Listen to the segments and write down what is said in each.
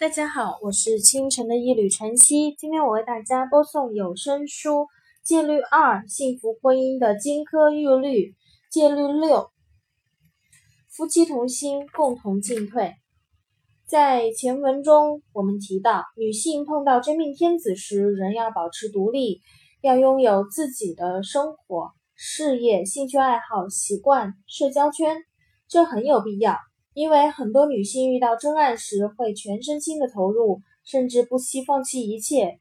大家好，我是清晨的一缕晨曦。今天我为大家播送有声书《戒律二：幸福婚姻的金科玉律》。戒律六：夫妻同心，共同进退。在前文中，我们提到，女性碰到真命天子时，仍要保持独立，要拥有自己的生活、事业、兴趣爱好、习惯、社交圈，这很有必要。因为很多女性遇到真爱时会全身心的投入，甚至不惜放弃一切。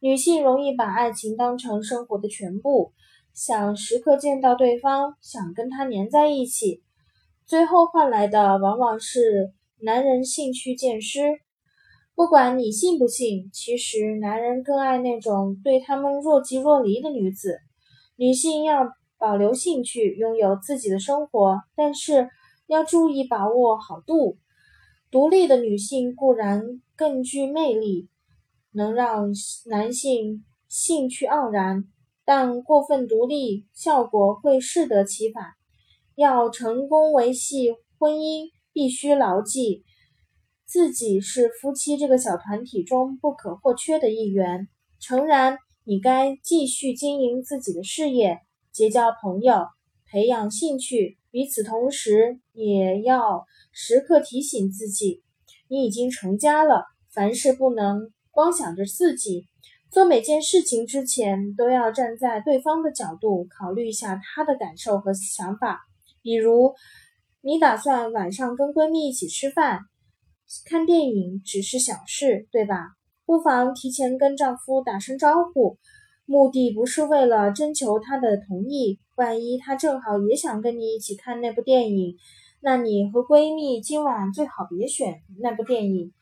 女性容易把爱情当成生活的全部，想时刻见到对方，想跟他黏在一起，最后换来的往往是男人兴趣渐失。不管你信不信，其实男人更爱那种对他们若即若离的女子。女性要保留兴趣，拥有自己的生活，但是。要注意把握好度。独立的女性固然更具魅力，能让男性兴趣盎然，但过分独立效果会适得其反。要成功维系婚姻，必须牢记自己是夫妻这个小团体中不可或缺的一员。诚然，你该继续经营自己的事业，结交朋友，培养兴趣。与此同时，也要时刻提醒自己，你已经成家了。凡事不能光想着自己，做每件事情之前，都要站在对方的角度考虑一下他的感受和想法。比如，你打算晚上跟闺蜜一起吃饭、看电影，只是小事，对吧？不妨提前跟丈夫打声招呼。目的不是为了征求他的同意，万一他正好也想跟你一起看那部电影，那你和闺蜜今晚最好别选那部电影。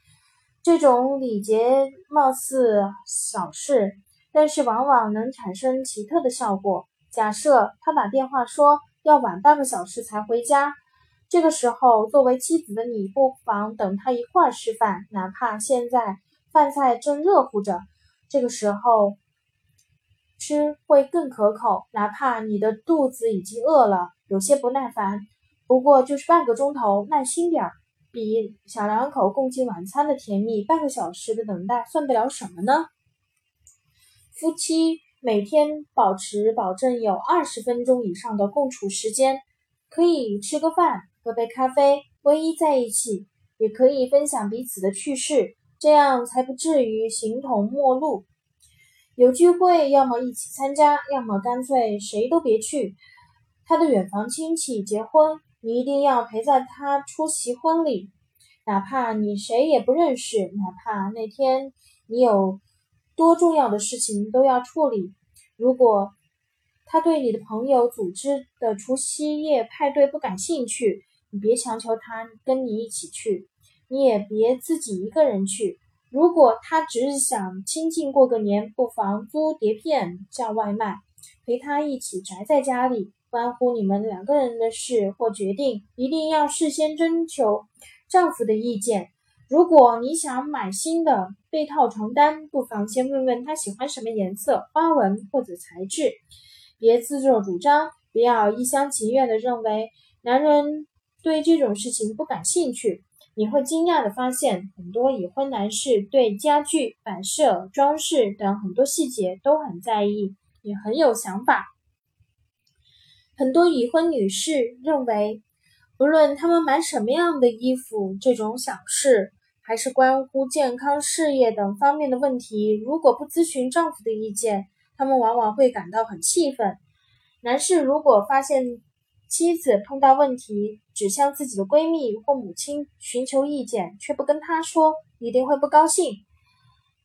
这种礼节貌似小事，但是往往能产生奇特的效果。假设他打电话说要晚半个小时才回家，这个时候作为妻子的你不妨等他一块儿吃饭，哪怕现在饭菜正热乎着，这个时候。吃会更可口，哪怕你的肚子已经饿了，有些不耐烦。不过就是半个钟头，耐心点儿，比小两口共进晚餐的甜蜜，半个小时的等待算得了什么呢？夫妻每天保持保证有二十分钟以上的共处时间，可以吃个饭，喝杯咖啡，偎依在一起，也可以分享彼此的趣事，这样才不至于形同陌路。有聚会，要么一起参加，要么干脆谁都别去。他的远房亲戚结婚，你一定要陪在他出席婚礼，哪怕你谁也不认识，哪怕那天你有多重要的事情都要处理。如果他对你的朋友组织的除夕夜派对不感兴趣，你别强求他跟你一起去，你也别自己一个人去。如果他只是想清静过个年，不妨租碟片叫外卖，陪他一起宅在家里。关乎你们两个人的事或决定，一定要事先征求丈夫的意见。如果你想买新的被套床单，不妨先问问他喜欢什么颜色、花纹或者材质。别自作主张，不要一厢情愿地认为男人对这种事情不感兴趣。你会惊讶地发现，很多已婚男士对家具、摆设、装饰等很多细节都很在意，也很有想法。很多已婚女士认为，不论他们买什么样的衣服，这种小事，还是关乎健康、事业等方面的问题，如果不咨询丈夫的意见，他们往往会感到很气愤。男士如果发现，妻子碰到问题，只向自己的闺蜜或母亲寻求意见，却不跟她说，一定会不高兴。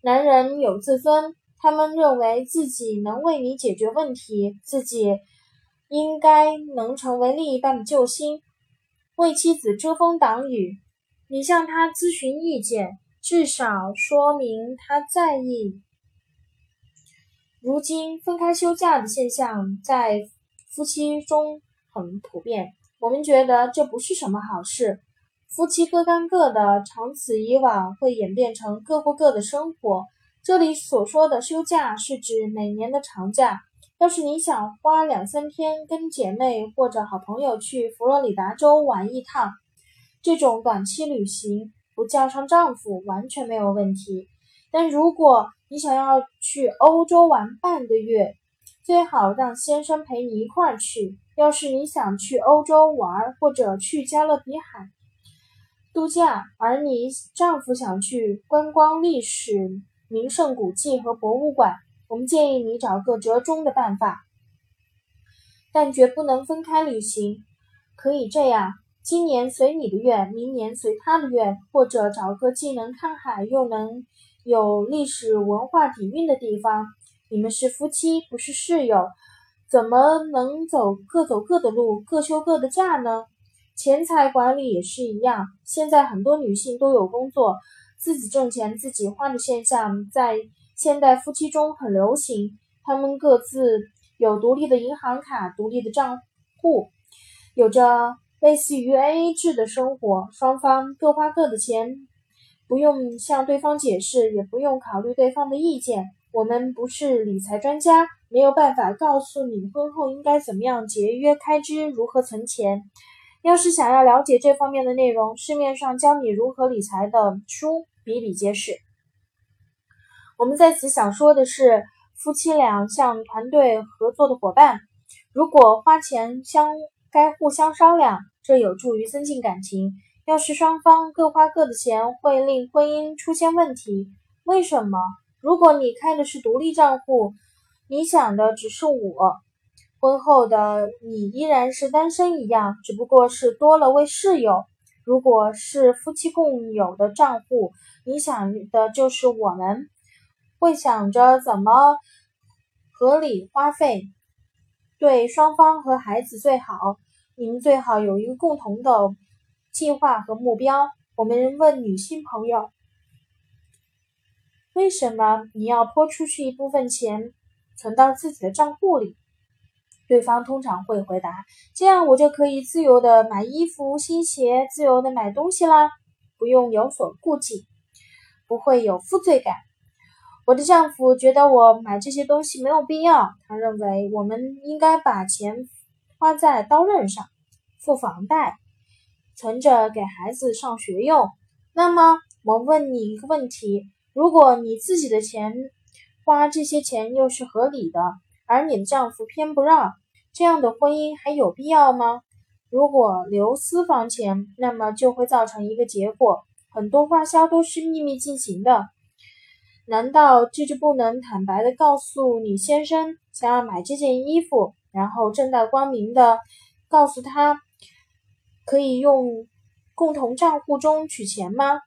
男人有自尊，他们认为自己能为你解决问题，自己应该能成为另一半的救星，为妻子遮风挡雨。你向他咨询意见，至少说明他在意。如今分开休假的现象在夫妻中。很普遍，我们觉得这不是什么好事。夫妻各干各的，长此以往会演变成各过各的生活。这里所说的休假是指每年的长假。要是你想花两三天跟姐妹或者好朋友去佛罗里达州玩一趟，这种短期旅行不叫上丈夫完全没有问题。但如果你想要去欧洲玩半个月，最好让先生陪你一块儿去。要是你想去欧洲玩，或者去加勒比海度假，而你丈夫想去观光历史名胜古迹和博物馆，我们建议你找个折中的办法，但绝不能分开旅行。可以这样：今年随你的愿，明年随他的愿，或者找个既能看海又能有历史文化底蕴的地方。你们是夫妻，不是室友。怎么能走各走各的路，各休各的假呢？钱财管理也是一样。现在很多女性都有工作，自己挣钱自己花的现象在现代夫妻中很流行。他们各自有独立的银行卡、独立的账户，有着类似于 AA 制的生活，双方各花各的钱，不用向对方解释，也不用考虑对方的意见。我们不是理财专家。没有办法告诉你婚后应该怎么样节约开支，如何存钱。要是想要了解这方面的内容，市面上教你如何理财的书比比皆是。我们在此想说的是，夫妻俩像团队合作的伙伴，如果花钱相该互相商量，这有助于增进感情。要是双方各花各的钱，会令婚姻出现问题。为什么？如果你开的是独立账户。你想的只是我，婚后的你依然是单身一样，只不过是多了位室友。如果是夫妻共有的账户，你想的就是我们会想着怎么合理花费，对双方和孩子最好。你们最好有一个共同的计划和目标。我们问女性朋友，为什么你要拨出去一部分钱？存到自己的账户里，对方通常会回答：“这样我就可以自由的买衣服、新鞋，自由的买东西啦，不用有所顾忌，不会有负罪感。”我的丈夫觉得我买这些东西没有必要，他认为我们应该把钱花在刀刃上，付房贷，存着给孩子上学用。那么，我问你一个问题：如果你自己的钱，花这些钱又是合理的，而你的丈夫偏不让，这样的婚姻还有必要吗？如果留私房钱，那么就会造成一个结果：很多花销都是秘密进行的。难道这就不能坦白的告诉你先生想要买这件衣服，然后正大光明的告诉他可以用共同账户中取钱吗？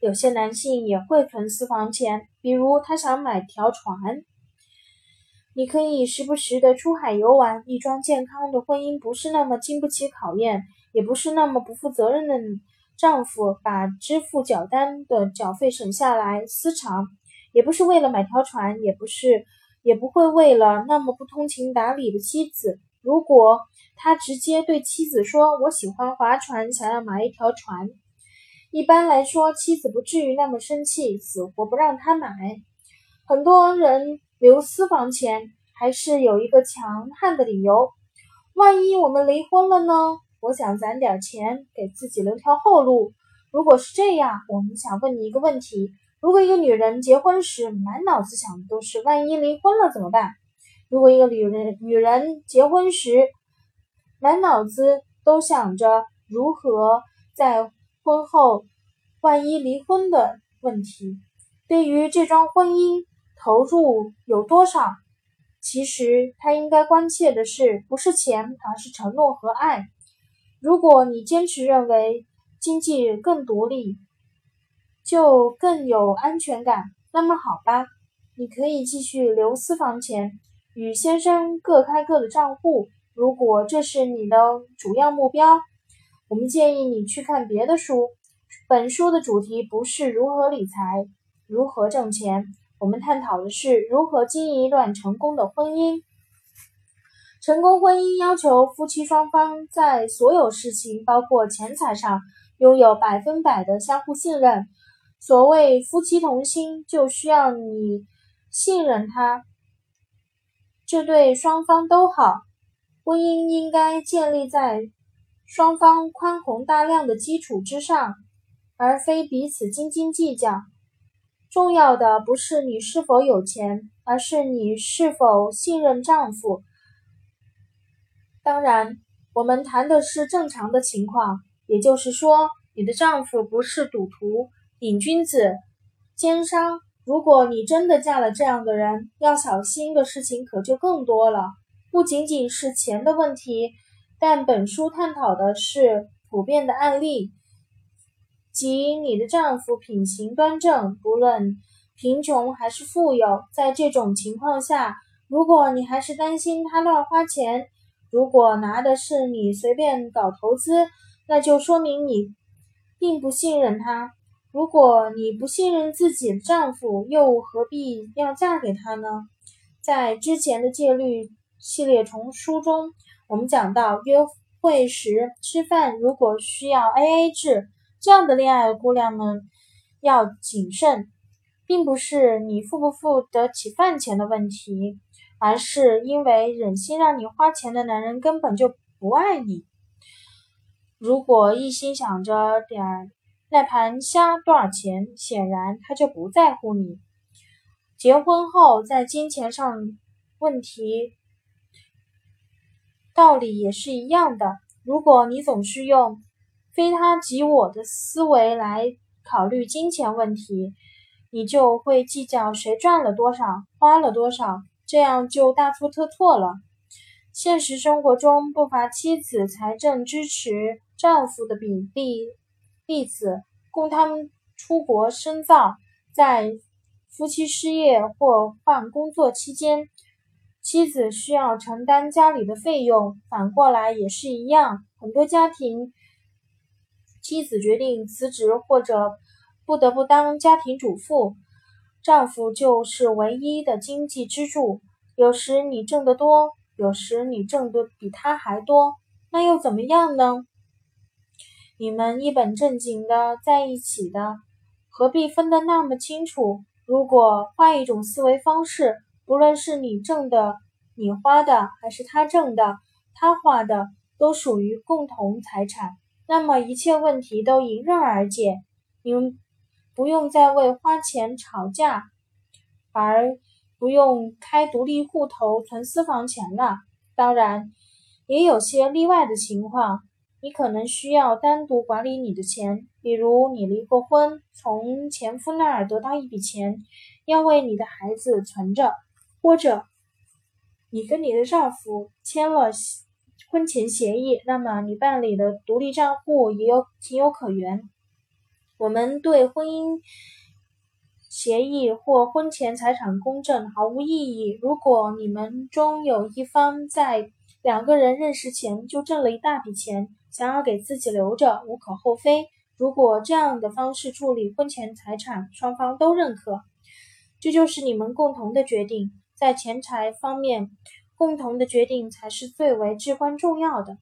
有些男性也会存私房钱，比如他想买条船。你可以时不时的出海游玩。一桩健康的婚姻不是那么经不起考验，也不是那么不负责任的丈夫把支付缴单的缴费省下来私藏，也不是为了买条船，也不是，也不会为了那么不通情达理的妻子。如果他直接对妻子说：“我喜欢划船，想要买一条船。”一般来说，妻子不至于那么生气，死活不让他买。很多人留私房钱，还是有一个强悍的理由：万一我们离婚了呢？我想攒点钱，给自己留条后路。如果是这样，我们想问你一个问题：如果一个女人结婚时满脑子想的都是万一离婚了怎么办？如果一个女人女人结婚时满脑子都想着如何在婚后，万一离婚的问题，对于这桩婚姻投入有多少？其实他应该关切的是，不是钱，而是承诺和爱。如果你坚持认为经济更独立就更有安全感，那么好吧，你可以继续留私房钱，与先生各开各的账户。如果这是你的主要目标。我们建议你去看别的书。本书的主题不是如何理财、如何挣钱，我们探讨的是如何经营一段成功的婚姻。成功婚姻要求夫妻双方在所有事情，包括钱财上，拥有百分百的相互信任。所谓夫妻同心，就需要你信任他，这对双方都好。婚姻应该建立在。双方宽宏大量的基础之上，而非彼此斤斤计较。重要的不是你是否有钱，而是你是否信任丈夫。当然，我们谈的是正常的情况，也就是说，你的丈夫不是赌徒、瘾君子、奸商。如果你真的嫁了这样的人，要小心的事情可就更多了。不仅仅是钱的问题，但本书探讨的是普遍的案例。即你的丈夫品行端正，不论贫穷还是富有。在这种情况下，如果你还是担心他乱花钱，如果拿的是你随便搞投资，那就说明你并不信任他。如果你不信任自己的丈夫，又何必要嫁给他呢？在之前的戒律系列丛书中，我们讲到约会时吃饭如果需要 A A 制。这样的恋爱姑娘们要谨慎，并不是你付不付得起饭钱的问题，而是因为忍心让你花钱的男人根本就不爱你。如果一心想着点那盘虾多少钱，显然他就不在乎你。结婚后在金钱上问题道理也是一样的。如果你总是用。非他即我的思维来考虑金钱问题，你就会计较谁赚了多少，花了多少，这样就大错特错了。现实生活中不乏妻子财政支持丈夫的比例例子，供他们出国深造，在夫妻失业或换工作期间，妻子需要承担家里的费用，反过来也是一样，很多家庭。妻子决定辞职，或者不得不当家庭主妇，丈夫就是唯一的经济支柱。有时你挣得多，有时你挣得比他还多，那又怎么样呢？你们一本正经的在一起的，何必分得那么清楚？如果换一种思维方式，不论是你挣的、你花的，还是他挣的、他花的，都属于共同财产。那么一切问题都迎刃而解，你们不用再为花钱吵架，而不用开独立户头存私房钱了。当然，也有些例外的情况，你可能需要单独管理你的钱，比如你离过婚，从前夫那儿得到一笔钱，要为你的孩子存着，或者你跟你的丈夫签了。婚前协议，那么你办理的独立账户也有情有可原。我们对婚姻协议或婚前财产公证毫无异议。如果你们中有一方在两个人认识前就挣了一大笔钱，想要给自己留着，无可厚非。如果这样的方式处理婚前财产，双方都认可，这就是你们共同的决定。在钱财方面。共同的决定才是最为至关重要的。